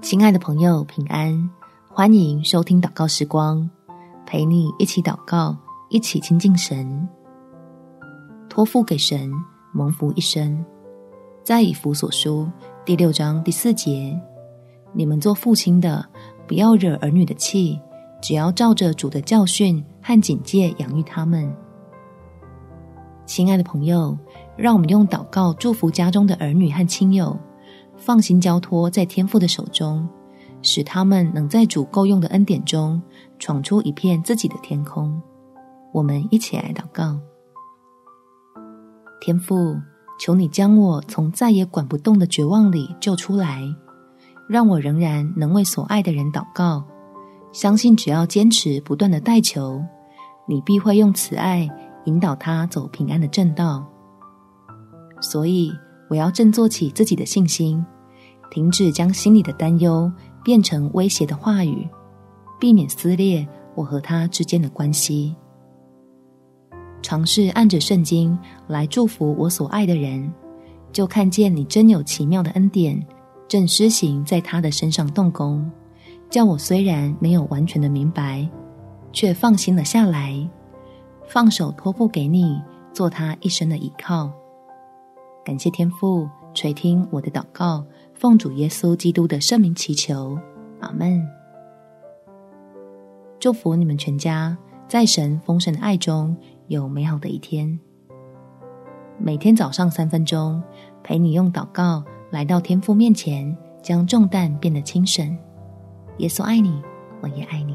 亲爱的朋友，平安！欢迎收听祷告时光，陪你一起祷告，一起亲近神，托付给神，蒙福一生。在以弗所书第六章第四节，你们做父亲的，不要惹儿女的气，只要照着主的教训和警戒养育他们。亲爱的朋友，让我们用祷告祝福家中的儿女和亲友。放心交托在天父的手中，使他们能在主够用的恩典中闯出一片自己的天空。我们一起来祷告：天父，求你将我从再也管不动的绝望里救出来，让我仍然能为所爱的人祷告。相信只要坚持不断的代求，你必会用慈爱引导他走平安的正道。所以，我要振作起自己的信心，停止将心里的担忧变成威胁的话语，避免撕裂我和他之间的关系。尝试按着圣经来祝福我所爱的人，就看见你真有奇妙的恩典正施行在他的身上动工，叫我虽然没有完全的明白，却放心了下来，放手托付给你，做他一生的依靠。感谢天父垂听我的祷告，奉主耶稣基督的圣名祈求，阿门。祝福你们全家在神丰盛的爱中有美好的一天。每天早上三分钟，陪你用祷告来到天父面前，将重担变得轻省。耶稣爱你，我也爱你。